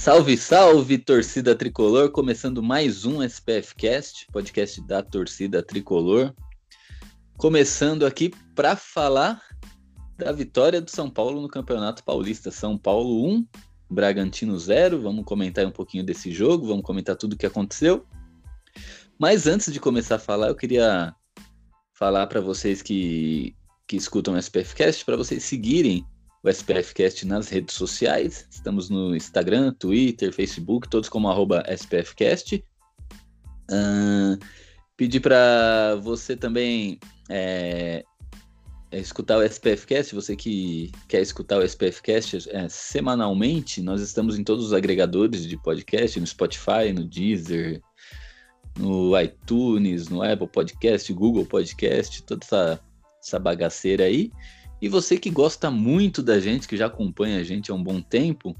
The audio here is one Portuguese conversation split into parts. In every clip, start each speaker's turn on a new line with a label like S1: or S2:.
S1: Salve, salve, torcida tricolor! Começando mais um SPF Cast, podcast da torcida tricolor. Começando aqui para falar da vitória do São Paulo no Campeonato Paulista. São Paulo 1, Bragantino 0. Vamos comentar um pouquinho desse jogo, vamos comentar tudo o que aconteceu. Mas antes de começar a falar, eu queria falar para vocês que, que escutam o SPF Cast, para vocês seguirem o SPFcast nas redes sociais. Estamos no Instagram, Twitter, Facebook, todos como arroba SPFcast. Uh, pedir para você também é, é, escutar o SPFcast, você que quer escutar o SPFcast é, semanalmente, nós estamos em todos os agregadores de podcast, no Spotify, no Deezer, no iTunes, no Apple Podcast, Google Podcast, toda essa, essa bagaceira aí. E você que gosta muito da gente, que já acompanha a gente há um bom tempo,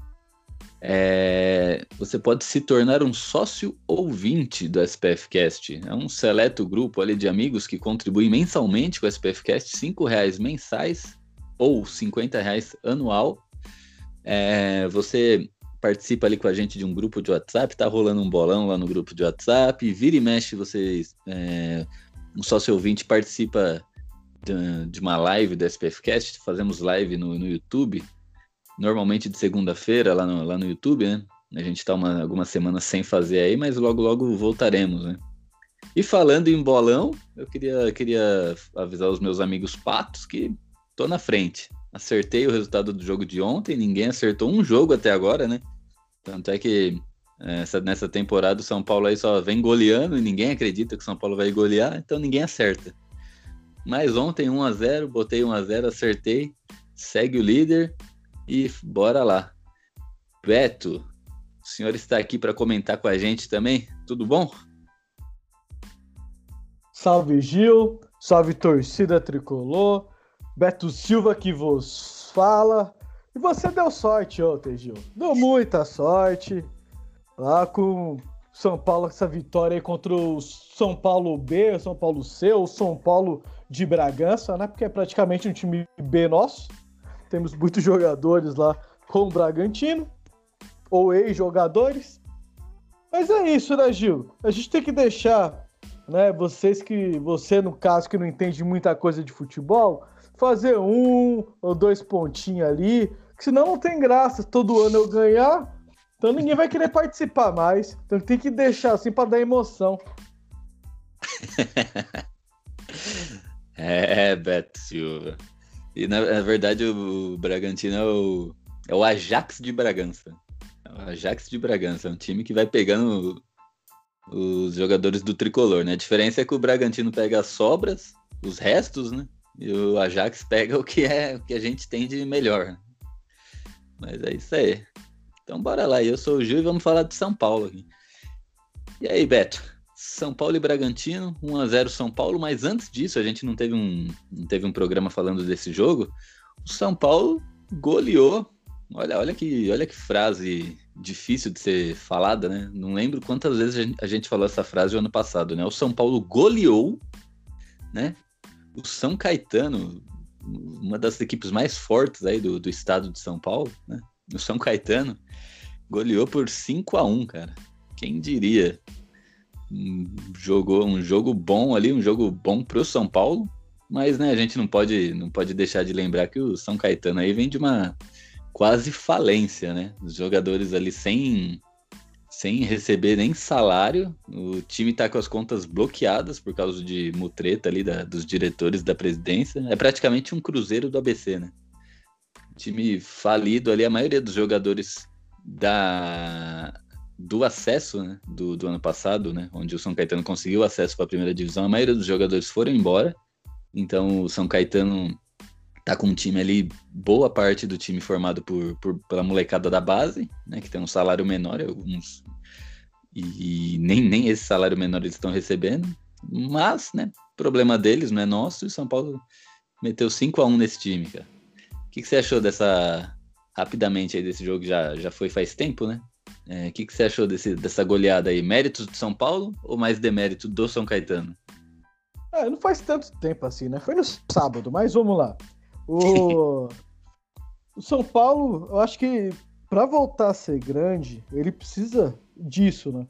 S1: é... você pode se tornar um sócio ouvinte do SPFcast. É um seleto grupo ali de amigos que contribuem mensalmente com o SPFcast, R$ reais mensais ou R$ reais anual. É... Você participa ali com a gente de um grupo de WhatsApp, tá rolando um bolão lá no grupo de WhatsApp, vira e mexe, vocês, é... um sócio ouvinte participa de uma live do SPFcast, fazemos live no, no YouTube, normalmente de segunda-feira lá no, lá no YouTube, né? A gente está algumas semanas sem fazer aí, mas logo logo voltaremos, né? E falando em bolão, eu queria, queria avisar os meus amigos patos que tô na frente. Acertei o resultado do jogo de ontem, ninguém acertou um jogo até agora, né? Tanto é que essa, nessa temporada o São Paulo aí só vem goleando e ninguém acredita que o São Paulo vai golear, então ninguém acerta. Mas ontem 1 a 0 botei 1 a 0 acertei. Segue o líder e bora lá. Beto, o senhor está aqui para comentar com a gente também? Tudo bom?
S2: Salve Gil, salve torcida tricolor. Beto Silva que vos fala. E você deu sorte ontem, Gil. Deu muita sorte. Lá com São Paulo, essa vitória aí contra o São Paulo B, São Paulo C, o São Paulo de Bragança, né? Porque é praticamente um time B nosso. Temos muitos jogadores lá com o Bragantino, ou ex-jogadores. Mas é isso, né, Gil? A gente tem que deixar, né, vocês que, você no caso que não entende muita coisa de futebol, fazer um ou dois pontinhos ali, que senão não tem graça todo ano eu ganhar, então ninguém vai querer participar mais. Então tem que deixar assim para dar emoção.
S1: É, Beto Silva. E na, na, verdade o Bragantino é o, é o Ajax de Bragança. É o Ajax de Bragança, é um time que vai pegando os jogadores do tricolor, né? A diferença é que o Bragantino pega as sobras, os restos, né? E o Ajax pega o que é o que a gente tem de melhor. Mas é isso aí. Então bora lá, eu sou o Gil e vamos falar de São Paulo aqui. E aí, Beto? São Paulo e Bragantino, 1 a 0 São Paulo, mas antes disso, a gente não teve um, não teve um programa falando desse jogo. O São Paulo goleou. Olha, olha que, olha que frase difícil de ser falada, né? Não lembro quantas vezes a gente falou essa frase no ano passado, né? O São Paulo goleou, né? O São Caetano, uma das equipes mais fortes aí do, do estado de São Paulo, né? O São Caetano goleou por 5 a 1 cara. Quem diria? Jogou um jogo bom ali, um jogo bom pro São Paulo, mas né, a gente não pode, não pode deixar de lembrar que o São Caetano aí vem de uma quase falência, né? Os jogadores ali sem sem receber nem salário, o time tá com as contas bloqueadas por causa de mutreta ali da, dos diretores da presidência. É praticamente um cruzeiro do ABC, né? Time falido ali, a maioria dos jogadores da do acesso né, do, do ano passado, né, onde o São Caetano conseguiu acesso para a primeira divisão, a maioria dos jogadores foram embora. Então o São Caetano tá com um time ali, boa parte do time formado por, por pela molecada da base, né? Que tem um salário menor, alguns. E nem, nem esse salário menor eles estão recebendo. Mas, né? Problema deles, não é nosso. E o São Paulo meteu 5 a 1 nesse time, cara. O que, que você achou dessa. Rapidamente aí desse jogo já, já foi faz tempo, né? O é, que, que você achou desse, dessa goleada aí? Méritos de São Paulo ou mais demérito do São Caetano?
S2: É, não faz tanto tempo assim, né? Foi no sábado, mas vamos lá. O, o São Paulo, eu acho que para voltar a ser grande, ele precisa disso, né?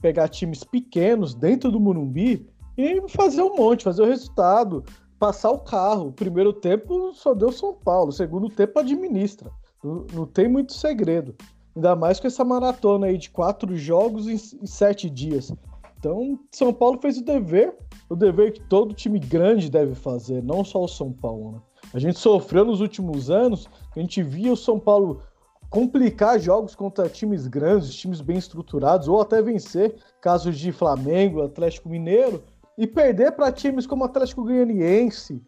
S2: Pegar times pequenos dentro do Morumbi e fazer um monte, fazer o resultado, passar o carro. O primeiro tempo só deu São Paulo, o segundo tempo administra. Não, não tem muito segredo. Ainda mais com essa maratona aí de quatro jogos em, sete dias. Então, São Paulo fez o dever, o dever que todo time grande deve fazer, não só o São Paulo. Né? A gente sofreu nos últimos anos, a gente via o São Paulo complicar jogos contra times grandes, times bem estruturados, ou até vencer, casos de Flamengo, Atlético Mineiro, e perder para times como Atlético Goianiense,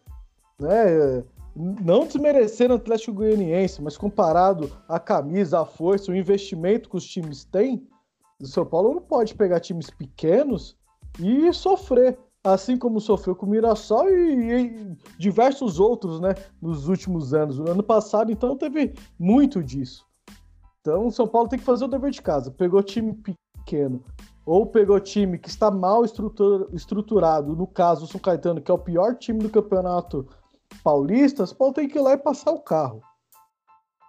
S2: né? Não desmerecendo o Atlético Goianiense, mas comparado à camisa, à força, o investimento que os times têm, o São Paulo não pode pegar times pequenos e sofrer, assim como sofreu com o Mirassol e, e diversos outros, né, nos últimos anos. No ano passado, então, teve muito disso. Então, o São Paulo tem que fazer o dever de casa. Pegou time pequeno ou pegou time que está mal estruturado, no caso o São Caetano, que é o pior time do campeonato paulistas, Paulo tem que ir lá e passar o carro.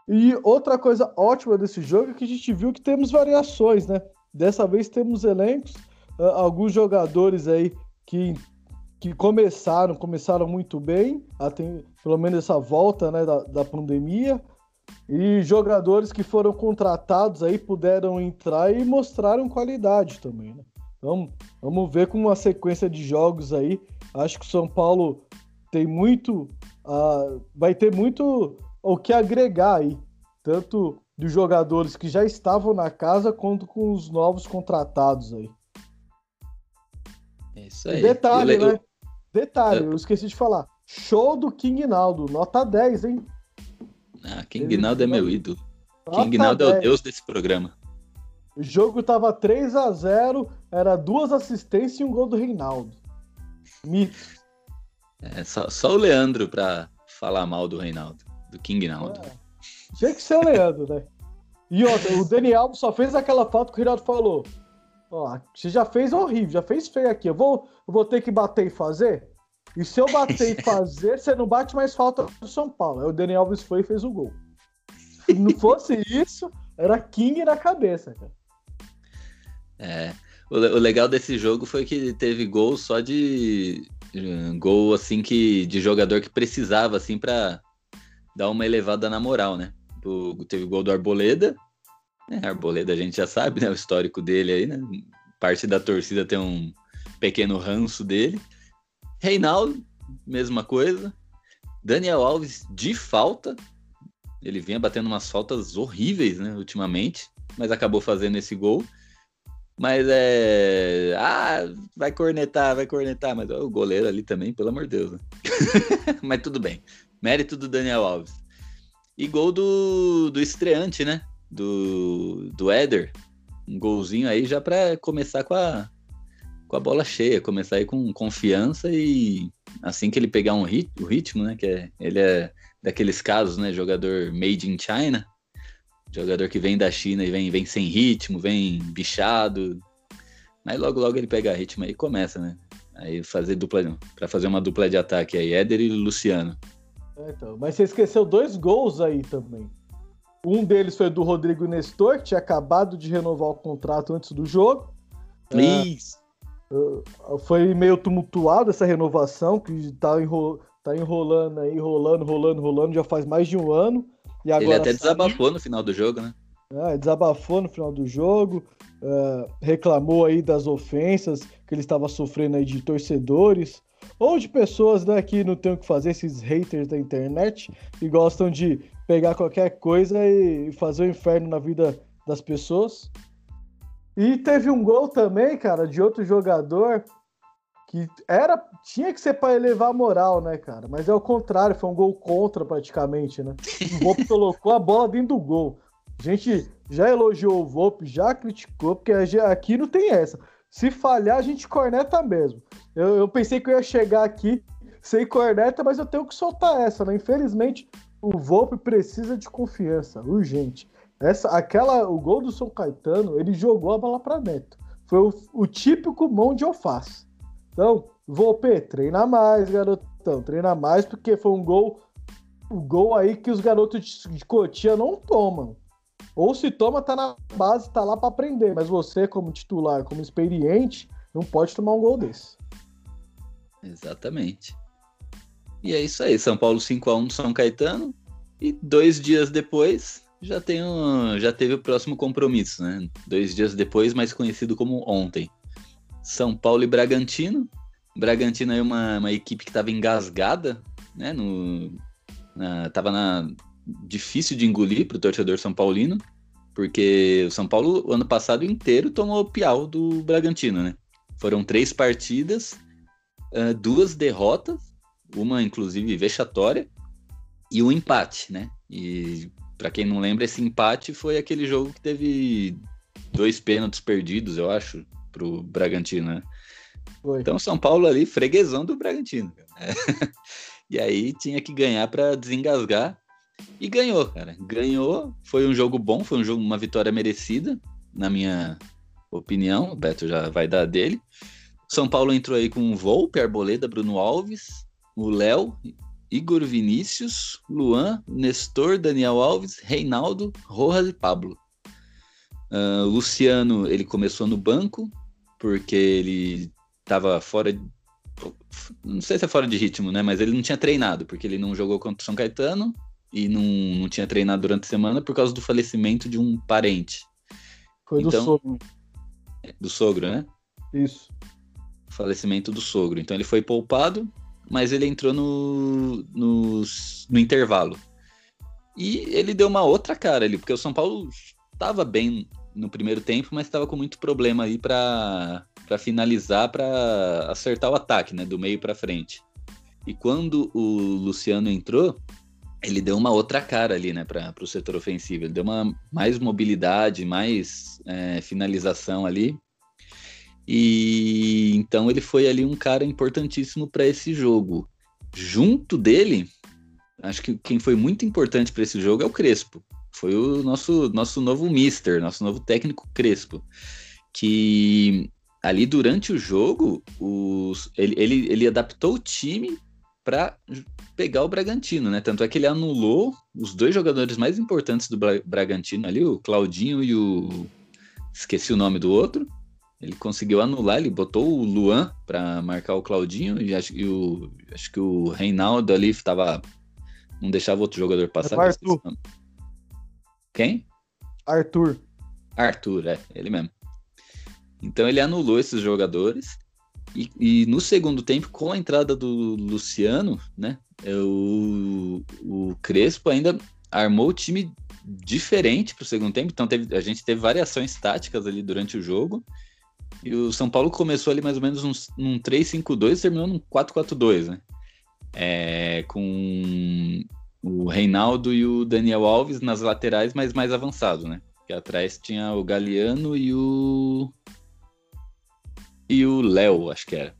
S2: E outra coisa ótima desse jogo é que a gente viu que temos variações, né? Dessa vez temos elencos, uh, alguns jogadores aí que, que começaram, começaram muito bem, até, pelo menos essa volta né, da, da pandemia, e jogadores que foram contratados aí puderam entrar e mostraram qualidade também, né? Então, vamos ver com uma sequência de jogos aí. Acho que o São Paulo tem muito, uh, vai ter muito o que agregar aí, tanto dos jogadores que já estavam na casa quanto com os novos contratados aí.
S1: É isso aí.
S2: E detalhe, eu... né? Detalhe, eu esqueci de falar. Show do King Naldo, nota 10, hein?
S1: Ah, King Naldo é meu ídolo. King Naldo é o deus desse programa.
S2: O jogo tava 3 a 0 era duas assistências e um gol do Reinaldo. Mito.
S1: É, só, só o Leandro pra falar mal do Reinaldo, do King Naldo. É.
S2: Tinha que ser o Leandro, né? E outra, o Dani Alves só fez aquela falta que o Reinaldo falou. Ó, você já fez horrível, já fez feio aqui. Eu vou, eu vou ter que bater e fazer? E se eu bater e fazer, você não bate mais falta do São Paulo. Aí o Dani Alves foi e fez o gol. Se não fosse isso, era King na cabeça, cara.
S1: É. O, o legal desse jogo foi que teve gol só de Gol assim que de jogador que precisava assim para dar uma elevada na moral, né? Do, teve o gol do Arboleda, né? Arboleda a gente já sabe, né? O histórico dele aí, né? Parte da torcida tem um pequeno ranço dele. Reinaldo, mesma coisa. Daniel Alves de falta. Ele vinha batendo umas faltas horríveis, né, ultimamente, mas acabou fazendo esse gol. Mas é. Ah, vai cornetar, vai cornetar. Mas ó, o goleiro ali também, pelo amor de Deus. Né? mas tudo bem. Mérito do Daniel Alves. E gol do, do estreante, né? Do, do Éder. Um golzinho aí já para começar com a, com a bola cheia. Começar aí com confiança e assim que ele pegar um rit, o ritmo, né? Que é, ele é daqueles casos, né? Jogador made in China Jogador que vem da China e vem, vem sem ritmo, vem bichado. Mas logo, logo ele pega ritmo aí e começa, né? Aí fazer dupla. para fazer uma dupla de ataque aí, Éder e Luciano.
S2: É, então, mas você esqueceu dois gols aí também. Um deles foi do Rodrigo Nestor, que tinha acabado de renovar o contrato antes do jogo.
S1: Please.
S2: É, foi meio tumultuado essa renovação, que tá, enro... tá enrolando aí, enrolando, enrolando, enrolando, já faz mais de um ano.
S1: E agora Ele até desabafou no final do jogo, né?
S2: É, desabafou no final do jogo, uh, reclamou aí das ofensas que ele estava sofrendo aí de torcedores ou de pessoas né, que não tem o que fazer, esses haters da internet, e gostam de pegar qualquer coisa e fazer o um inferno na vida das pessoas. E teve um gol também, cara, de outro jogador que era tinha que ser para elevar a moral, né, cara? Mas é o contrário, foi um gol contra praticamente, né? O Volpe colocou a bola dentro do gol. A gente já elogiou o Volpe, já criticou, porque aqui não tem essa. Se falhar, a gente corneta mesmo. Eu, eu pensei que eu ia chegar aqui sem corneta, mas eu tenho que soltar essa, né? Infelizmente, o Volpe precisa de confiança, urgente. Essa, aquela, o gol do São Caetano, ele jogou a bola para dentro. Foi o, o típico mão de alface. Então, Volpe, treina mais, garotão, treina mais, porque foi um gol, um gol aí que os garotos de Cotia não tomam. Ou se toma, tá na base, tá lá para aprender. Mas você, como titular, como experiente, não pode tomar um gol desse.
S1: Exatamente. E é isso aí, São Paulo 5 a 1 do São Caetano. E dois dias depois, já, tem um, já teve o próximo compromisso, né? Dois dias depois, mais conhecido como ontem. São Paulo e Bragantino. Bragantino é uma, uma equipe que estava engasgada, né? No, na, tava na, difícil de engolir para o torcedor são paulino, porque o São Paulo, o ano passado inteiro, tomou o piau do Bragantino, né? Foram três partidas, uh, duas derrotas, uma inclusive vexatória, e um empate, né? E para quem não lembra, esse empate foi aquele jogo que teve dois pênaltis perdidos, eu acho, pro Bragantino, né? Foi. Então São Paulo ali, freguesão do Bragantino. É. e aí tinha que ganhar para desengasgar. E ganhou, cara. Ganhou. Foi um jogo bom, foi um jogo, uma vitória merecida, na minha opinião. O Beto já vai dar dele. São Paulo entrou aí com o Volpe, Arboleda, Bruno Alves, o Léo, Igor Vinícius, Luan, Nestor, Daniel Alves, Reinaldo, Rojas e Pablo. Uh, Luciano, ele começou no banco, porque ele estava fora. Não sei se é fora de ritmo, né? Mas ele não tinha treinado, porque ele não jogou contra o São Caetano e não, não tinha treinado durante a semana por causa do falecimento de um parente.
S2: Foi então, do sogro.
S1: Do sogro, né?
S2: Isso.
S1: Falecimento do sogro. Então ele foi poupado, mas ele entrou no, no, no intervalo. E ele deu uma outra cara ali, porque o São Paulo estava bem no primeiro tempo, mas estava com muito problema aí para finalizar, para acertar o ataque, né, do meio para frente. E quando o Luciano entrou, ele deu uma outra cara ali, né, para o setor ofensivo. Ele deu uma mais mobilidade, mais é, finalização ali. E então ele foi ali um cara importantíssimo para esse jogo. Junto dele, acho que quem foi muito importante para esse jogo é o Crespo foi o nosso, nosso novo mister, nosso novo técnico Crespo, que ali durante o jogo os, ele, ele, ele adaptou o time para pegar o Bragantino, né? Tanto é que ele anulou os dois jogadores mais importantes do Bragantino ali, o Claudinho e o esqueci o nome do outro. Ele conseguiu anular, ele botou o Luan para marcar o Claudinho e acho, e o, acho que o Reinaldo ali estava não deixava outro jogador passar. É quem?
S2: Arthur.
S1: Arthur, é, ele mesmo. Então ele anulou esses jogadores. E, e no segundo tempo, com a entrada do Luciano, né? É o, o Crespo ainda armou o time diferente para o segundo tempo. Então teve, a gente teve variações táticas ali durante o jogo. E o São Paulo começou ali mais ou menos num, num 3-5-2 e terminou num 4-4-2, né? É, com o Reinaldo e o Daniel Alves nas laterais, mas mais avançado, né? Que atrás tinha o Galeano e o. E o Léo, acho que era.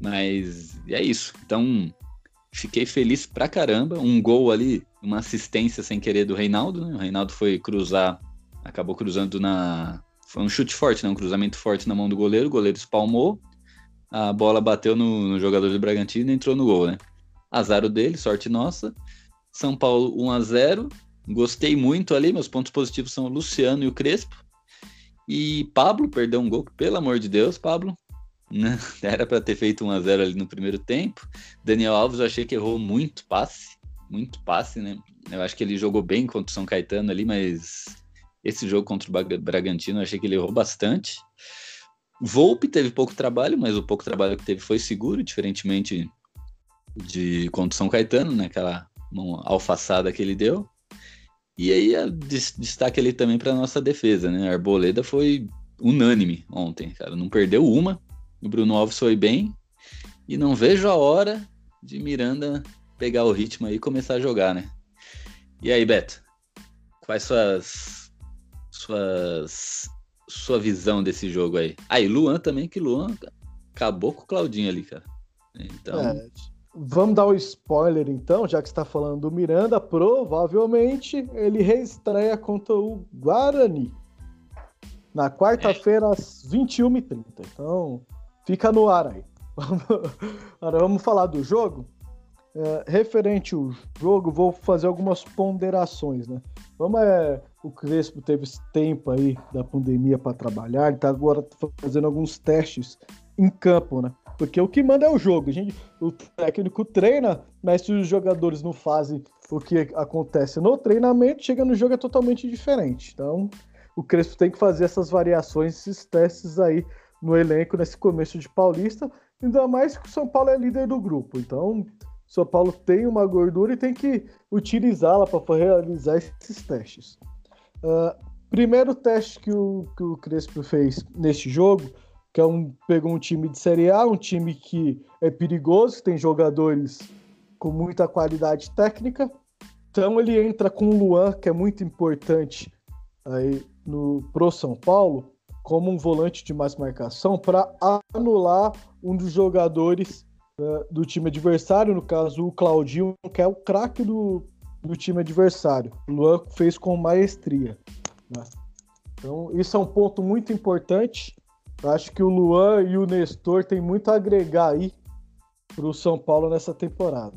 S1: Mas é isso. Então, fiquei feliz pra caramba. Um gol ali, uma assistência sem querer do Reinaldo, né? O Reinaldo foi cruzar, acabou cruzando na. Foi um chute forte, né? Um cruzamento forte na mão do goleiro. O goleiro espalmou. A bola bateu no, no jogador do Bragantino e entrou no gol, né? Azar o dele, sorte nossa. São Paulo 1 a 0 Gostei muito ali. Meus pontos positivos são o Luciano e o Crespo. E Pablo perdeu um gol, pelo amor de Deus, Pablo. Era para ter feito 1 a 0 ali no primeiro tempo. Daniel Alves eu achei que errou muito passe, muito passe, né? Eu acho que ele jogou bem contra o São Caetano ali, mas esse jogo contra o Bragantino eu achei que ele errou bastante. Volpe teve pouco trabalho, mas o pouco trabalho que teve foi seguro, diferentemente de contra o São Caetano, né? Aquela uma alfaçada que ele deu. E aí destaque ali também para nossa defesa, né? A Arboleda foi unânime ontem, cara, não perdeu uma. o Bruno Alves foi bem. E não vejo a hora de Miranda pegar o ritmo aí e começar a jogar, né? E aí, Beto? Quais suas. suas. sua visão desse jogo aí? Aí, ah, Luan também, que Luan acabou com o Claudinho ali, cara. Então. É,
S2: vamos dar o um spoiler então, já que está falando do Miranda, provavelmente ele reestreia contra o Guarani. Na quarta-feira, às 21h30. Então, fica no ar aí. Agora vamos falar do jogo. É, referente ao jogo, vou fazer algumas ponderações, né? Como é, o Crespo teve esse tempo aí da pandemia para trabalhar, ele tá agora fazendo alguns testes em campo, né? Porque o que manda é o jogo. A gente, o técnico treina, mas se os jogadores não fazem o que acontece no treinamento, chega no jogo é totalmente diferente. Então, o Crespo tem que fazer essas variações, esses testes aí no elenco nesse começo de Paulista, ainda mais que o São Paulo é líder do grupo. Então, São Paulo tem uma gordura e tem que utilizá-la para realizar esses testes. Uh, primeiro teste que o, que o Crespo fez neste jogo, que é um, pegou um time de Série A, um time que é perigoso, tem jogadores com muita qualidade técnica. Então ele entra com o Luan, que é muito importante aí no pro São Paulo, como um volante de mais marcação para anular um dos jogadores uh, do time adversário, no caso o Claudinho, que é o craque do, do time adversário. O Luan fez com maestria. Né? Então, isso é um ponto muito importante. Eu acho que o Luan e o Nestor têm muito a agregar aí para o São Paulo nessa temporada.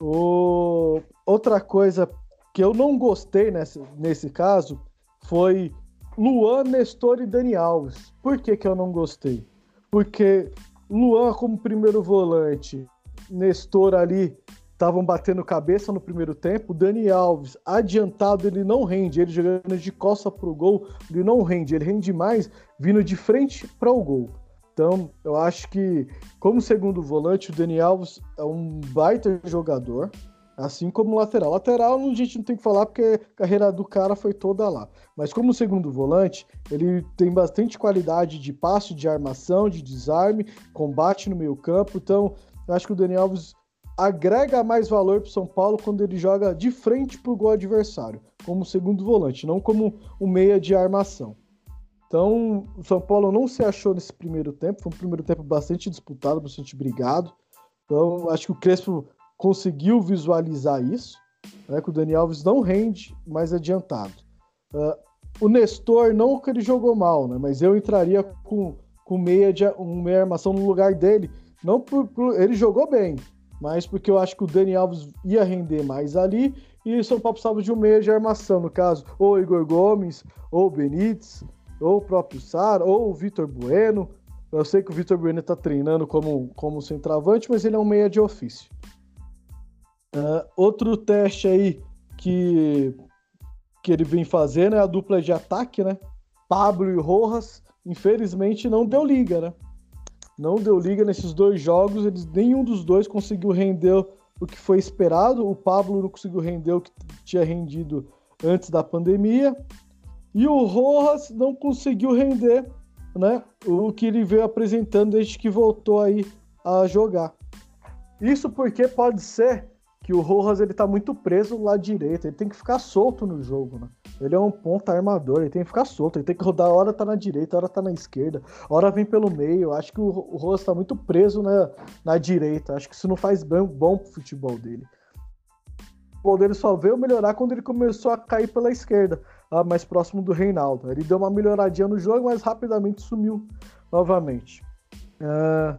S2: O... Outra coisa que eu não gostei nesse, nesse caso foi Luan, Nestor e Dani Alves. Por que, que eu não gostei? Porque Luan, como primeiro volante, Nestor ali estavam batendo cabeça no primeiro tempo. Dani Alves, adiantado, ele não rende. Ele jogando de costa para o gol, ele não rende. Ele rende mais vindo de frente para o gol. Então, eu acho que, como segundo volante, o Dani Alves é um baita jogador. Assim como lateral. Lateral a gente não tem que falar porque a carreira do cara foi toda lá. Mas como segundo volante, ele tem bastante qualidade de passe, de armação, de desarme, combate no meio campo. Então, eu acho que o Dani Alves agrega mais valor para o São Paulo quando ele joga de frente para o gol adversário, como segundo volante, não como um meia de armação. Então, o São Paulo não se achou nesse primeiro tempo, foi um primeiro tempo bastante disputado, bastante brigado. Então, acho que o Crespo conseguiu visualizar isso, né, que o Dani Alves não rende mais adiantado. Uh, o Nestor, não que ele jogou mal, né, mas eu entraria com, com meia, de, um meia armação no lugar dele. Não por, por, ele jogou bem, mas porque eu acho que o Dani Alves ia render mais ali e São Paulo precisava de um meia de armação, no caso, ou Igor Gomes, ou Benítez, ou o próprio Sara, ou o Vitor Bueno. Eu sei que o Vitor Bueno está treinando como, como centroavante, mas ele é um meia de ofício. Uh, outro teste aí que, que ele vem fazendo é a dupla de ataque, né? Pablo e Rojas, infelizmente não deu liga, né? Não deu liga nesses dois jogos, eles, nenhum dos dois conseguiu render o que foi esperado. O Pablo não conseguiu render o que tinha rendido antes da pandemia. E o Rojas não conseguiu render né, o que ele veio apresentando desde que voltou aí a jogar. Isso porque pode ser que o Rojas ele tá muito preso lá direito, ele tem que ficar solto no jogo, né? Ele é um ponta armador, ele tem que ficar solto, ele tem que rodar, a hora tá na direita, a hora tá na esquerda, a hora vem pelo meio. Acho que o, o Rojas tá muito preso na, na direita, acho que isso não faz bem, bom pro futebol dele. O futebol dele só veio melhorar quando ele começou a cair pela esquerda, mais próximo do Reinaldo. Ele deu uma melhoradinha no jogo, mas rapidamente sumiu novamente. Uh,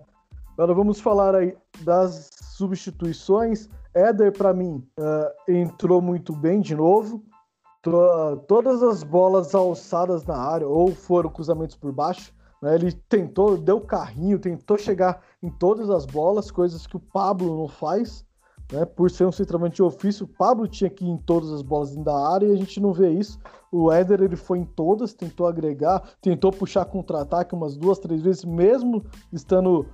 S2: agora vamos falar aí das substituições. Éder, para mim, uh, entrou muito bem de novo. Todas as bolas alçadas na área ou foram cruzamentos por baixo. Né? Ele tentou, deu carrinho, tentou chegar em todas as bolas, coisas que o Pablo não faz. Né? Por ser um centroavante de ofício, o Pablo tinha que ir em todas as bolas da área e a gente não vê isso. O Éder ele foi em todas, tentou agregar, tentou puxar contra-ataque umas duas, três vezes, mesmo estando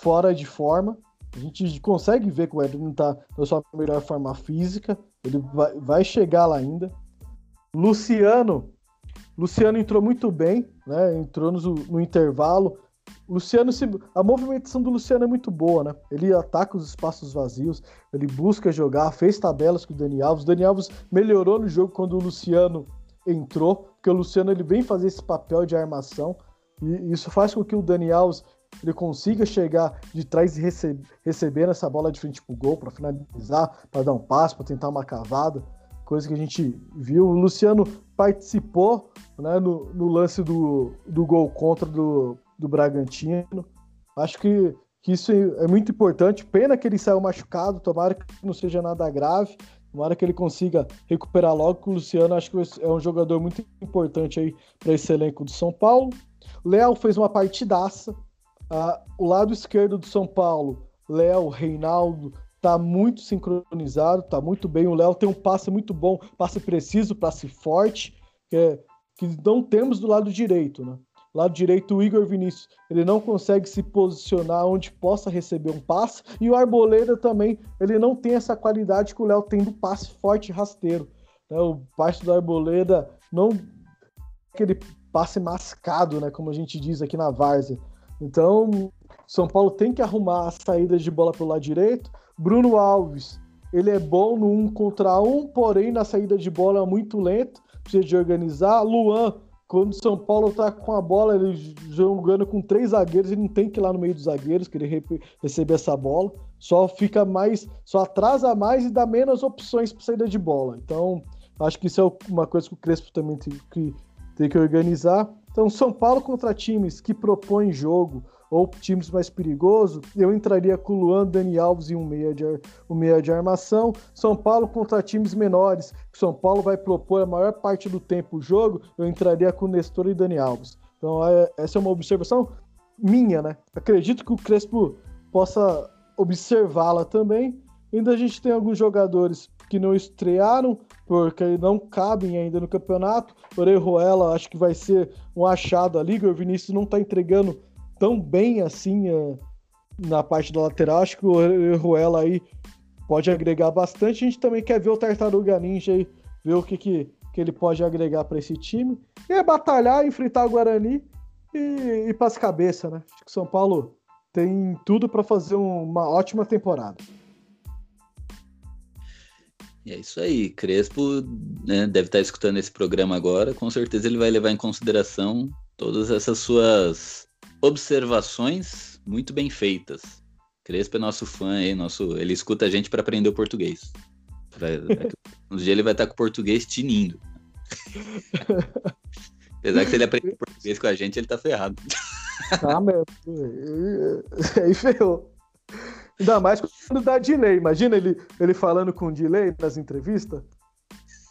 S2: fora de forma. A gente consegue ver que o Éder não está na sua melhor forma física. Ele vai, vai chegar lá ainda. Luciano, Luciano entrou muito bem, né? Entrou no, no intervalo. Luciano, se, a movimentação do Luciano é muito boa, né? Ele ataca os espaços vazios, ele busca jogar, fez tabelas com o Dani Alves. O Dani Alves melhorou no jogo quando o Luciano entrou, porque o Luciano ele vem fazer esse papel de armação e isso faz com que o Dani Alves ele consiga chegar de trás e receber, receber essa bola de frente pro gol para finalizar, para dar um passo, para tentar uma cavada coisa que a gente viu. O Luciano participou né, no, no, lance do, do gol contra do, do Bragantino. Acho que, que isso é muito importante. Pena que ele saiu machucado, tomara que não seja nada grave. Tomara que ele consiga recuperar logo, que o Luciano acho que é um jogador muito importante aí para esse elenco do São Paulo. Léo fez uma partidaça. Ah, o lado esquerdo do São Paulo, Léo, Reinaldo, tá muito sincronizado, tá muito bem. O Léo tem um passe muito bom, passe preciso, passe forte, que, é, que não temos do lado direito, né? Lado direito, o Igor Vinícius, ele não consegue se posicionar onde possa receber um passe, e o Arboleda também, ele não tem essa qualidade que o Léo tem do passe forte e rasteiro. Né? O passe do Arboleda não aquele passe mascado, né, como a gente diz aqui na Várzea. Então, São Paulo tem que arrumar a saída de bola pelo lado direito, Bruno Alves, ele é bom no um contra um, porém na saída de bola é muito lento, precisa de organizar. Luan, quando São Paulo tá com a bola, ele jogando com três zagueiros, ele não tem que ir lá no meio dos zagueiros, querer receber essa bola. Só fica mais, só atrasa mais e dá menos opções para saída de bola. Então, acho que isso é uma coisa que o Crespo também tem que, tem que organizar. Então, São Paulo contra times que propõem jogo, ou times mais perigosos, eu entraria com o Luan, Dani Alves e um meia, de, um meia de armação. São Paulo contra times menores, São Paulo vai propor a maior parte do tempo o jogo, eu entraria com o Nestor e Dani Alves. Então, é, essa é uma observação minha, né? Acredito que o Crespo possa observá-la também. Ainda a gente tem alguns jogadores que não estrearam, porque não cabem ainda no campeonato. Orejuela acho que vai ser um achado ali. O Vinícius não está entregando tão bem assim uh, na parte da lateral. Acho que o Ruela aí pode agregar bastante. A gente também quer ver o Tartaruga Ninja aí, ver o que, que, que ele pode agregar para esse time. E é batalhar, enfrentar o Guarani e ir para as cabeças, né? Acho que o São Paulo tem tudo para fazer uma ótima temporada.
S1: E é isso aí. Crespo né, deve estar escutando esse programa agora. Com certeza ele vai levar em consideração todas essas suas observações muito bem feitas. Crespo é nosso fã aí, nosso, ele escuta a gente para aprender o português. Pra, um dia ele vai estar com o português tinindo. Apesar que se ele aprender português com a gente, ele tá ferrado.
S2: Ah, meu. Aí ferrou. Ainda mais quando dá delay. Imagina ele, ele falando com delay nas entrevistas.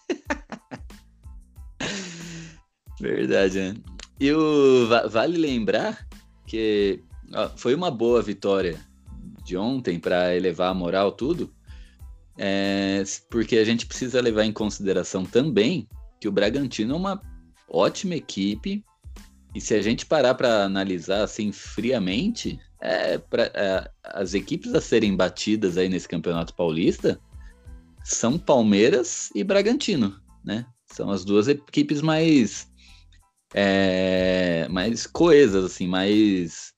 S1: Verdade, né? E o, vale lembrar que ó, foi uma boa vitória de ontem para elevar a moral, tudo, é, porque a gente precisa levar em consideração também que o Bragantino é uma ótima equipe e se a gente parar para analisar assim friamente, é, pra, é, as equipes a serem batidas aí nesse Campeonato Paulista são Palmeiras e Bragantino, né? São as duas equipes mais é, mais coesas, assim, mais.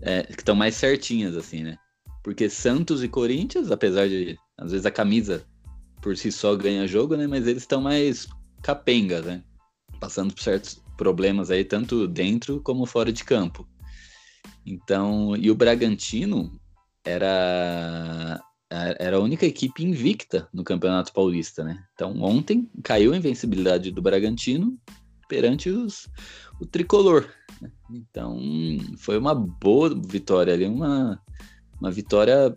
S1: É, que estão mais certinhas, assim, né? Porque Santos e Corinthians, apesar de às vezes a camisa por si só ganha jogo, né? Mas eles estão mais capengas, né? Passando por certos problemas aí, tanto dentro como fora de campo. Então, e o Bragantino era era a única equipe invicta no Campeonato Paulista, né? Então, ontem caiu a invencibilidade do Bragantino perante os, o tricolor. Né? Então, foi uma boa vitória ali, uma, uma vitória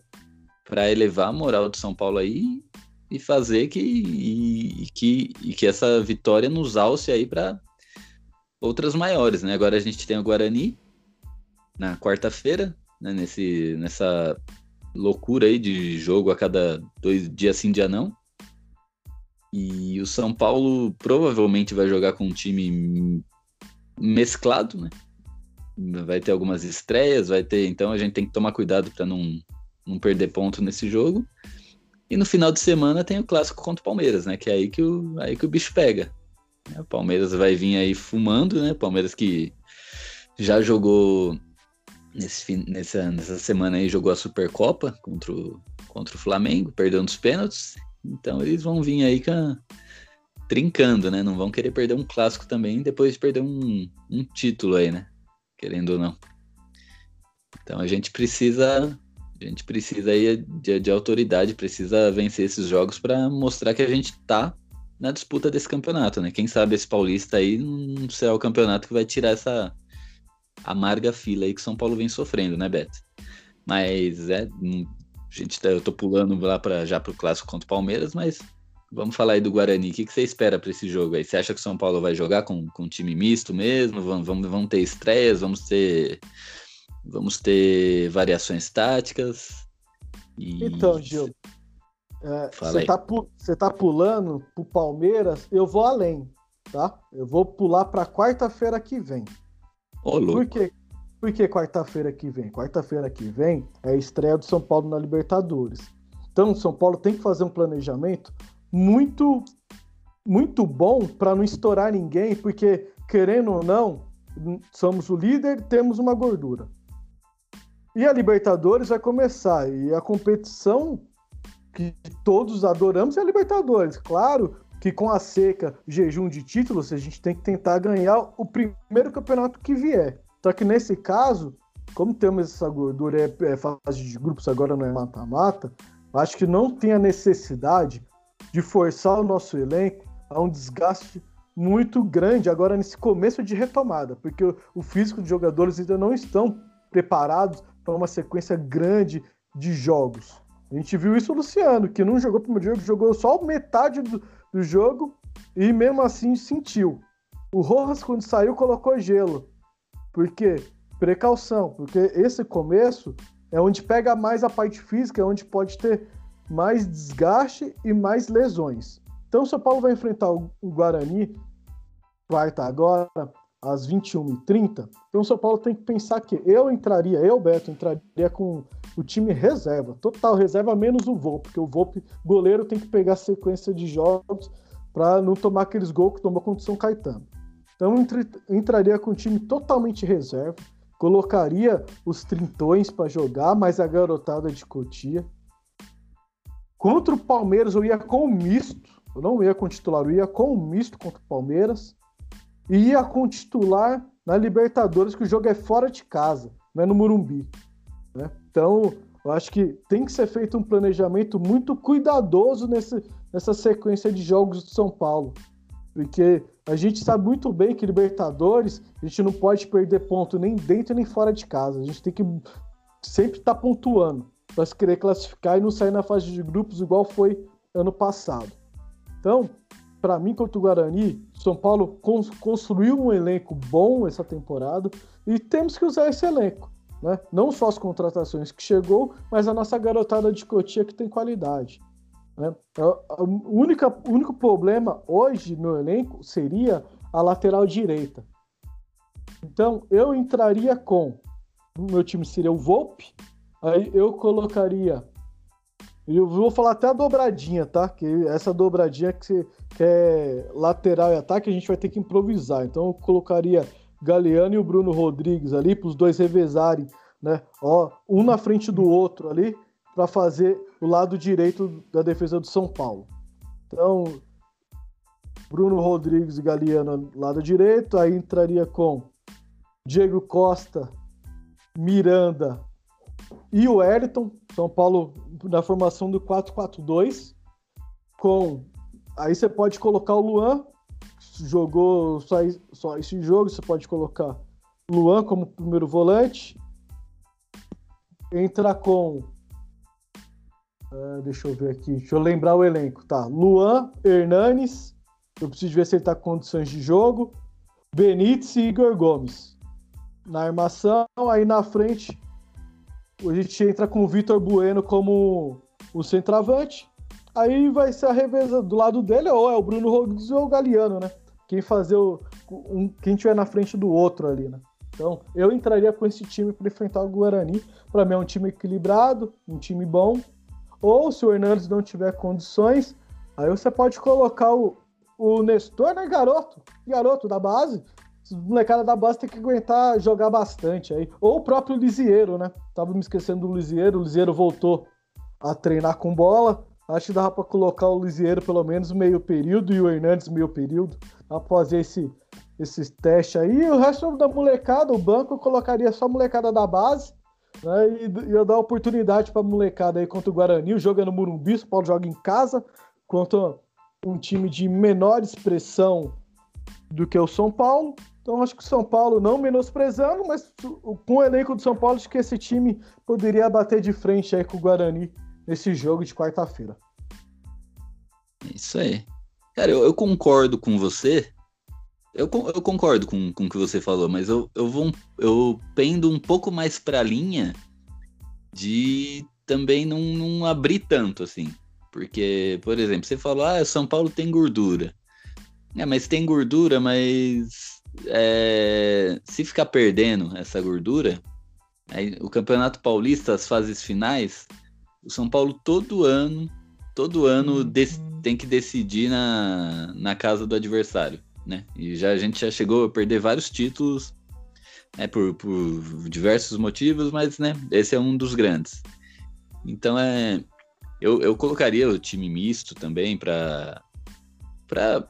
S1: para elevar a moral do São Paulo aí e fazer que, e, que, e que essa vitória nos alce aí para outras maiores, né? Agora a gente tem o Guarani na quarta-feira, né? Nesse, nessa loucura aí de jogo a cada dois dias sim, dia não. E o São Paulo provavelmente vai jogar com um time mesclado, né? Vai ter algumas estreias, vai ter. Então a gente tem que tomar cuidado para não, não perder ponto nesse jogo. E no final de semana tem o clássico contra o Palmeiras, né? Que é aí que o, aí que o bicho pega. O Palmeiras vai vir aí fumando, né? Palmeiras que já jogou nesse, nessa, nessa semana aí, jogou a Supercopa contra o, contra o Flamengo, perdeu nos pênaltis. Então eles vão vir aí com trincando, né? Não vão querer perder um clássico também depois de perder um, um título aí, né? Querendo ou não. Então a gente precisa a gente precisa aí de, de autoridade, precisa vencer esses jogos para mostrar que a gente tá na disputa desse campeonato, né? Quem sabe esse paulista aí não será o campeonato que vai tirar essa amarga fila aí que São Paulo vem sofrendo, né, Beto? Mas é, gente, tá, eu tô pulando lá para já pro clássico contra o Palmeiras, mas vamos falar aí do Guarani. O que, que você espera para esse jogo aí? Você acha que o São Paulo vai jogar com, com um time misto mesmo? Vamos, vamos, vamos ter estreias, vamos ter vamos ter variações táticas.
S2: E... Então, Gil, é, você tá, tá pulando pro Palmeiras, eu vou além, tá? Eu vou pular para quarta-feira que vem.
S1: Ô,
S2: Por quê? Por que quarta-feira que vem? Quarta-feira que vem é a estreia do São Paulo na Libertadores. Então, o São Paulo tem que fazer um planejamento muito muito bom para não estourar ninguém, porque querendo ou não, somos o líder, temos uma gordura. E a Libertadores vai começar e a competição que todos adoramos é a Libertadores. Claro que com a seca, jejum de títulos, a gente tem que tentar ganhar o primeiro campeonato que vier. Só que nesse caso, como temos essa gordura, é, é fase de grupos, agora não é mata-mata, acho que não tem a necessidade de forçar o nosso elenco a um desgaste muito grande agora nesse começo de retomada, porque o, físico dos jogadores ainda não estão preparados para uma sequência grande de jogos. A gente viu isso o Luciano, que não jogou o primeiro jogo, jogou só metade do, do jogo e mesmo assim sentiu. O Rojas, quando saiu, colocou gelo. Por quê? Precaução, porque esse começo é onde pega mais a parte física, é onde pode ter mais desgaste e mais lesões. Então o São Paulo vai enfrentar o Guarani, quarta agora, às 21h30. Então o São Paulo tem que pensar que eu entraria, eu, Beto, entraria com o time reserva, total reserva, menos o Volpe, porque o Volpe, goleiro, tem que pegar sequência de jogos para não tomar aqueles gols que tomou contra o São Caetano. Então entre, entraria com o time totalmente reserva, colocaria os trintões para jogar, mais a garotada de Cotia. Contra o Palmeiras eu ia com o misto, eu não ia com o titular, eu ia com o misto contra o Palmeiras. E ia com o titular na Libertadores, que o jogo é fora de casa, não é no Murumbi. Né? Então, eu acho que tem que ser feito um planejamento muito cuidadoso nesse, nessa sequência de jogos do São Paulo. Porque a gente sabe muito bem que Libertadores, a gente não pode perder ponto nem dentro nem fora de casa. A gente tem que sempre estar tá pontuando para se querer classificar e não sair na fase de grupos igual foi ano passado. Então, para mim, contra o Guarani, São Paulo construiu um elenco bom essa temporada e temos que usar esse elenco. Né? Não só as contratações que chegou, mas a nossa garotada de Cotia que tem qualidade. Né? O único problema hoje no elenco seria a lateral direita. Então eu entraria com. O meu time seria o Volpe, aí eu colocaria. Eu vou falar até a dobradinha, tá? Que essa dobradinha que, você, que é lateral e ataque, a gente vai ter que improvisar. Então eu colocaria Galeano e o Bruno Rodrigues ali, para os dois revezarem, né? Ó, um na frente do outro ali, para fazer o lado direito da defesa do São Paulo. Então, Bruno Rodrigues e Galeano lado direito, aí entraria com Diego Costa, Miranda e o Wellington, São Paulo na formação do 4-4-2, com aí você pode colocar o Luan, jogou só, só esse jogo, você pode colocar Luan como primeiro volante, entrar com Uh, deixa eu ver aqui. Deixa eu lembrar o elenco. Tá. Luan, Hernanes. Eu preciso ver se ele tá com condições de jogo. Benítez e Igor Gomes. Na armação, aí na frente, a gente entra com o Vitor Bueno como o centroavante. Aí vai ser a reveza do lado dele, ou é o Bruno Rodrigues ou o Galeano, né? Quem fazer o. Um, quem tiver na frente do outro ali, né? Então, eu entraria com esse time para enfrentar o Guarani. Para mim é um time equilibrado, um time bom, ou se o Hernandes não tiver condições, aí você pode colocar o, o Nestor, né, garoto? Garoto da base. Molecada da base tem que aguentar jogar bastante aí. Ou o próprio Lisieiro, né? Tava me esquecendo do Lisieiro. O Lisieiro voltou a treinar com bola. Acho que dava para colocar o Lisieiro pelo menos meio período e o Hernandes meio período. Fazer esse, esses testes aí. E o resto da molecada, o banco, eu colocaria só a molecada da base. Né, e ia dar oportunidade pra molecada aí contra o Guarani. O jogo é no Murumbi, o Paulo joga em casa. Contra um time de menor expressão do que o São Paulo. Então acho que o São Paulo, não menosprezando, mas com o elenco do São Paulo, acho que esse time poderia bater de frente aí com o Guarani nesse jogo de quarta-feira.
S1: Isso aí. Cara, eu, eu, concordo com você. Eu, eu concordo com, com o que você falou, mas eu, eu vou eu pendo um pouco mais para a linha de também não, não abrir tanto assim. Porque, por exemplo, você falou, ah, São Paulo tem gordura. É, mas tem gordura, mas é, se ficar perdendo essa gordura, aí, o Campeonato Paulista, as fases finais, o São Paulo todo ano, todo ano uhum. tem que decidir na, na casa do adversário, né? E já a gente já chegou a perder vários títulos, né, por, por diversos motivos, mas né, esse é um dos grandes. Então é, eu, eu colocaria o time misto também para para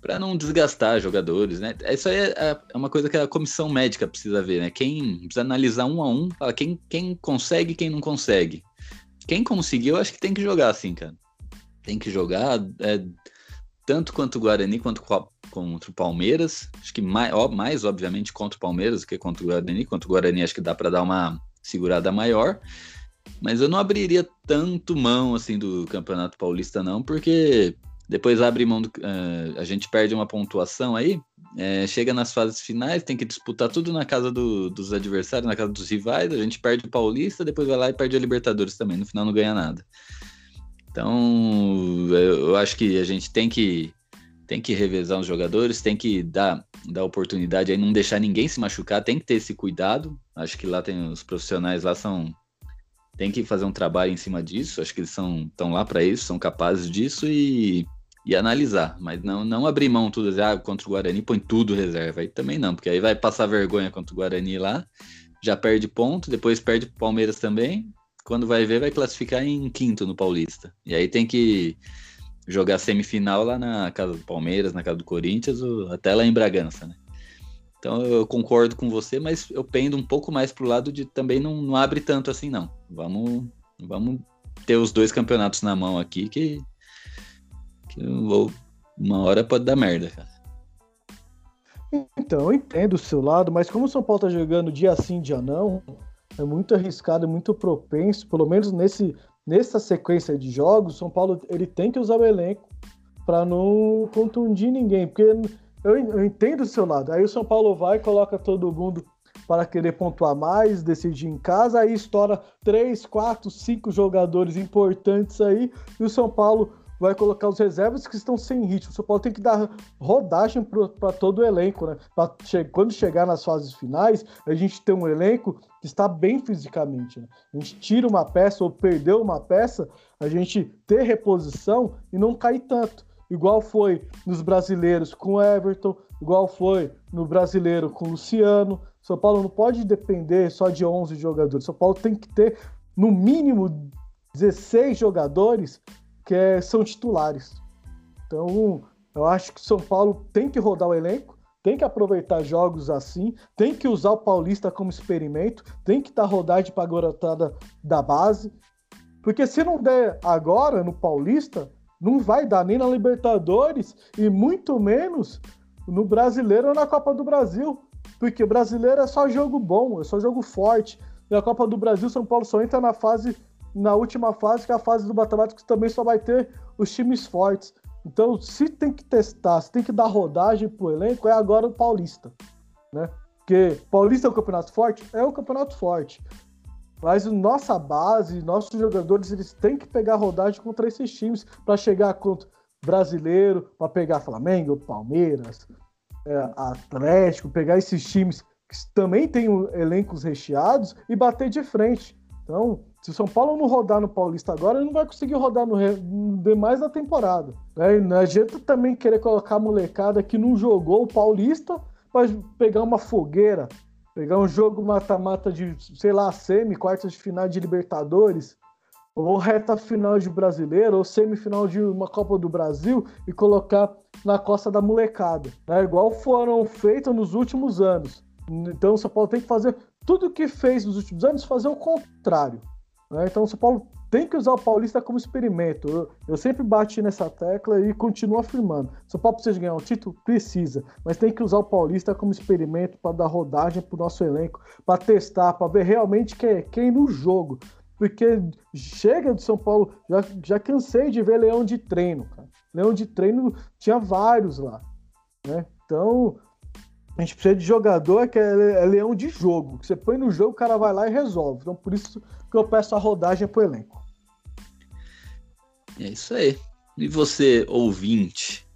S1: para não desgastar jogadores, né? Isso aí é, é, uma coisa que a comissão médica precisa ver, né? Quem precisa analisar um a um, fala quem, quem consegue, quem não consegue. Quem conseguiu, acho que tem que jogar assim, cara. Tem que jogar é, tanto quanto o Guarani quanto contra o Palmeiras. Acho que mais, mais, obviamente, contra o Palmeiras do que contra o Guarani. Contra o Guarani, acho que dá para dar uma segurada maior. Mas eu não abriria tanto mão assim do Campeonato Paulista, não, porque depois abre mão do, uh, a gente perde uma pontuação aí, é, chega nas fases finais, tem que disputar tudo na casa do, dos adversários, na casa dos rivais, a gente perde o Paulista, depois vai lá e perde a Libertadores também, no final não ganha nada. Então, eu, acho que a gente tem que tem que revezar os jogadores, tem que dar, dar oportunidade aí, não deixar ninguém se machucar, tem que ter esse cuidado. Acho que lá tem os profissionais lá são tem que fazer um trabalho em cima disso. Acho que eles são estão lá para isso, são capazes disso e e analisar, mas não, não abrir mão tudo, dizer, ah, contra o Guarani põe tudo reserva, aí também não, porque aí vai passar vergonha contra o Guarani lá, já perde ponto, depois perde o Palmeiras também, quando vai ver vai classificar em quinto no Paulista, e aí tem que jogar semifinal lá na casa do Palmeiras, na casa do Corinthians, ou até lá em Bragança, né? Então eu concordo com você, mas eu pendo um pouco mais pro lado de também não, não abre tanto assim, não. Vamos, vamos ter os dois campeonatos na mão aqui que vou, uma hora pode dar merda, cara.
S2: Então, eu entendo o seu lado, mas como o São Paulo tá jogando dia sim, dia não, é muito arriscado, muito propenso, pelo menos nesse, nessa sequência de jogos, São Paulo ele tem que usar o elenco para não contundir ninguém, porque eu, eu, entendo o seu lado. Aí o São Paulo vai, coloca todo mundo para querer pontuar mais, decidir em casa, aí estoura três, quatro, cinco jogadores importantes aí, e o São Paulo vai colocar os reservas que estão sem ritmo. O São Paulo tem que dar rodagem para todo o elenco, né? Che quando chegar nas fases finais, a gente tem um elenco está bem fisicamente. Né? A gente tira uma peça ou perdeu uma peça, a gente ter reposição e não cair tanto. Igual foi nos brasileiros com Everton, igual foi no brasileiro com Luciano. São Paulo não pode depender só de 11 jogadores. São Paulo tem que ter, no mínimo, 16 jogadores que é, são titulares. Então, eu acho que São Paulo tem que rodar o elenco, tem que aproveitar jogos assim, tem que usar o Paulista como experimento, tem que dar rodagem para a garotada da base. Porque se não der agora no Paulista, não vai dar nem na Libertadores e muito menos no Brasileiro ou na Copa do Brasil. Porque brasileiro é só jogo bom, é só jogo forte. E a Copa do Brasil, São Paulo só entra na fase na última fase, que é a fase do matemático, que também só vai ter os times fortes. Então, se tem que testar, se tem que dar rodagem pro elenco, é agora o Paulista, né? Porque Paulista é um campeonato forte? É um campeonato forte. Mas nossa base, nossos jogadores, eles têm que pegar rodagem contra esses times para chegar contra brasileiro, para pegar Flamengo, Palmeiras, é, Atlético, pegar esses times que também têm elencos recheados e bater de frente. Então, se o São Paulo não rodar no Paulista agora, ele não vai conseguir rodar no, demais da temporada. Né? E não adianta também querer colocar a molecada que não jogou o Paulista para pegar uma fogueira, pegar um jogo mata-mata de, sei lá, semi, quartas de final de Libertadores, ou reta final de brasileiro, ou semifinal de uma Copa do Brasil e colocar na costa da molecada. Né? Igual foram feitos nos últimos anos. Então o São Paulo tem que fazer tudo que fez nos últimos anos, fazer o contrário. Né? Então o São Paulo tem que usar o Paulista como experimento. Eu, eu, sempre bati nessa tecla e continuo afirmando. São Paulo precisa ganhar um título? Precisa. Mas tem que usar o Paulista como experimento para dar rodagem para o nosso elenco, para testar, para ver realmente quem, quem no jogo. Porque chega do São Paulo, já, já cansei de ver leão de treino, cara. Leão de treino tinha vários lá. Né? Então, a gente precisa de jogador que é, é, leão de jogo. Que você põe no jogo, o cara vai lá e resolve. Então, por isso que eu peço a rodagem pro elenco.
S1: É isso aí. E você, ouvinte,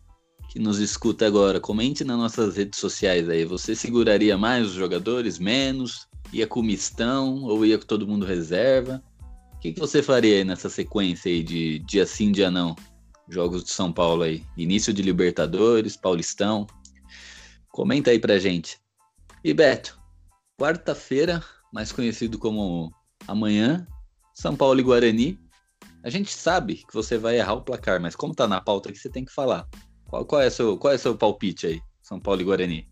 S1: que nos escuta agora, comente nas nossas redes sociais aí. Você seguraria mais os jogadores, menos? Ia com mistão ou ia com todo mundo reserva? O que, que você faria aí nessa sequência aí de dia sim, dia não? Jogos de São Paulo aí. Início de Libertadores, Paulistão. Comenta aí pra gente. E Beto, quarta-feira, mais conhecido como amanhã, São Paulo e Guarani. A gente sabe que você vai errar o placar, mas como tá na pauta que você tem que falar. Qual, qual, é seu, qual é seu palpite aí, São Paulo e Guarani?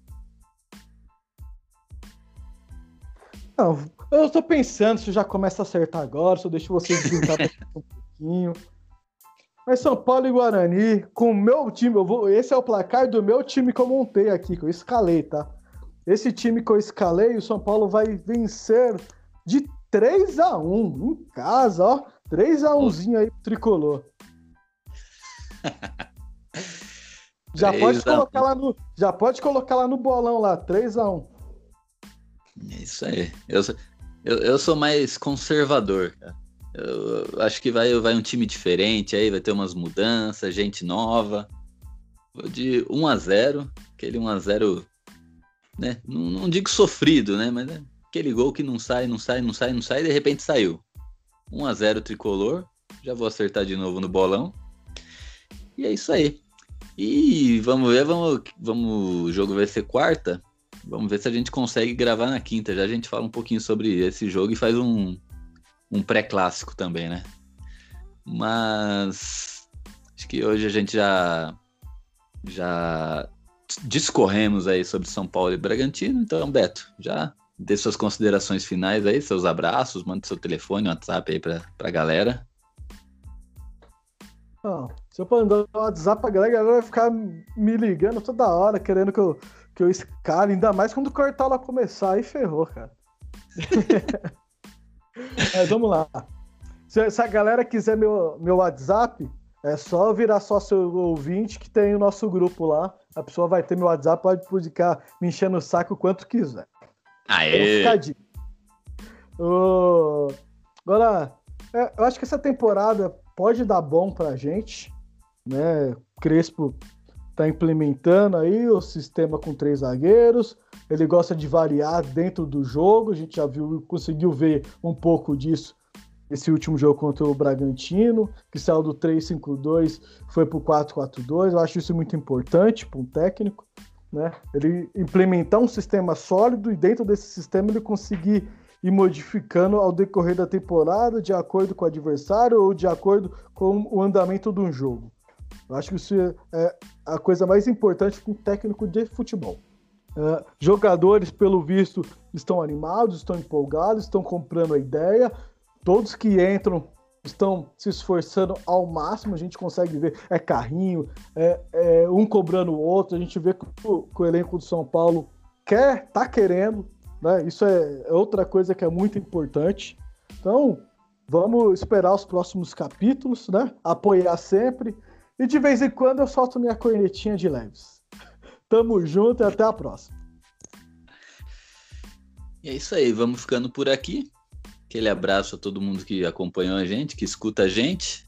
S2: Não, eu tô pensando se já começa a acertar agora, se eu deixo vocês brincar um pouquinho. Mas São Paulo e Guarani, com o meu time, eu vou, esse é o placar do meu time que eu montei aqui, que eu escalei, tá? Esse time que eu escalei, o São Paulo vai vencer de 3 a 1 em casa, ó. 3 a 1zinho aí pro tricolor. já pode colocar lá no, já pode colocar lá no bolão lá, 3 a 1.
S1: É isso aí. Eu, eu, eu sou mais conservador, cara. Eu acho que vai, vai um time diferente aí, vai ter umas mudanças, gente nova. De 1 a 0 aquele 1 a 0 né? Não, não digo sofrido, né? Mas é aquele gol que não sai, não sai, não sai, não sai, e de repente saiu. 1 a 0 tricolor. Já vou acertar de novo no bolão. E é isso aí. E vamos ver, vamos, vamos, o jogo vai ser quarta. Vamos ver se a gente consegue gravar na quinta. Já a gente fala um pouquinho sobre esse jogo e faz um, um pré-clássico também, né? Mas acho que hoje a gente já já discorremos aí sobre São Paulo e Bragantino. Então, Beto, já dê suas considerações finais aí, seus abraços, manda seu telefone, WhatsApp aí pra, pra galera.
S2: Não, se eu mandar um WhatsApp pra galera, a galera vai ficar me ligando toda hora, querendo que eu, que eu escale, ainda mais quando o Cortala começar, aí ferrou, cara. É, vamos lá. Se, se, a galera quiser meu, meu WhatsApp, é só virar sócio ouvinte que tem o nosso grupo lá. A pessoa vai ter meu WhatsApp, pode ficar me enchendo o saco o quanto quiser.
S1: Aê!
S2: Uh, agora, é, eu acho que essa temporada pode dar bom pra gente, né? Crespo tá implementando aí o sistema com três zagueiros. Ele gosta de variar dentro do jogo. A gente já viu, conseguiu ver um pouco disso esse último jogo contra o Bragantino, que saiu do 3-5-2, foi para o 4-4-2. Eu acho isso muito importante para um técnico, né? Ele implementar um sistema sólido e dentro desse sistema ele conseguir ir modificando ao decorrer da temporada, de acordo com o adversário ou de acordo com o andamento de um jogo. Eu acho que isso é a coisa mais importante para um técnico de futebol. Uh, jogadores, pelo visto, estão animados, estão empolgados, estão comprando a ideia. Todos que entram estão se esforçando ao máximo. A gente consegue ver é carrinho, é, é um cobrando o outro. A gente vê que o, que o elenco do São Paulo quer, tá querendo. Né? Isso é, é outra coisa que é muito importante. Então, vamos esperar os próximos capítulos, né? Apoiar sempre. E de vez em quando eu solto minha cornetinha de leves. Tamo junto e até a próxima.
S1: E é isso aí, vamos ficando por aqui. Aquele abraço a todo mundo que acompanhou a gente, que escuta a gente.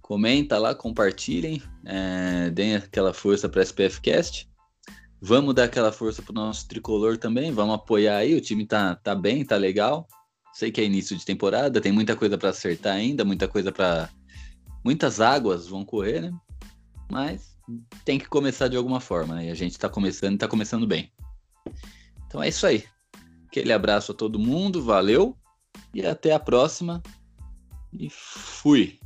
S1: Comenta lá, compartilhem, é, deem aquela força para SPFcast. Vamos dar aquela força pro nosso tricolor também, vamos apoiar aí, o time tá, tá bem, tá legal. Sei que é início de temporada, tem muita coisa para acertar ainda, muita coisa para muitas águas vão correr, né? Mas tem que começar de alguma forma, né? E a gente está começando, está começando bem. Então é isso aí. Aquele abraço a todo mundo, valeu e até a próxima. E fui.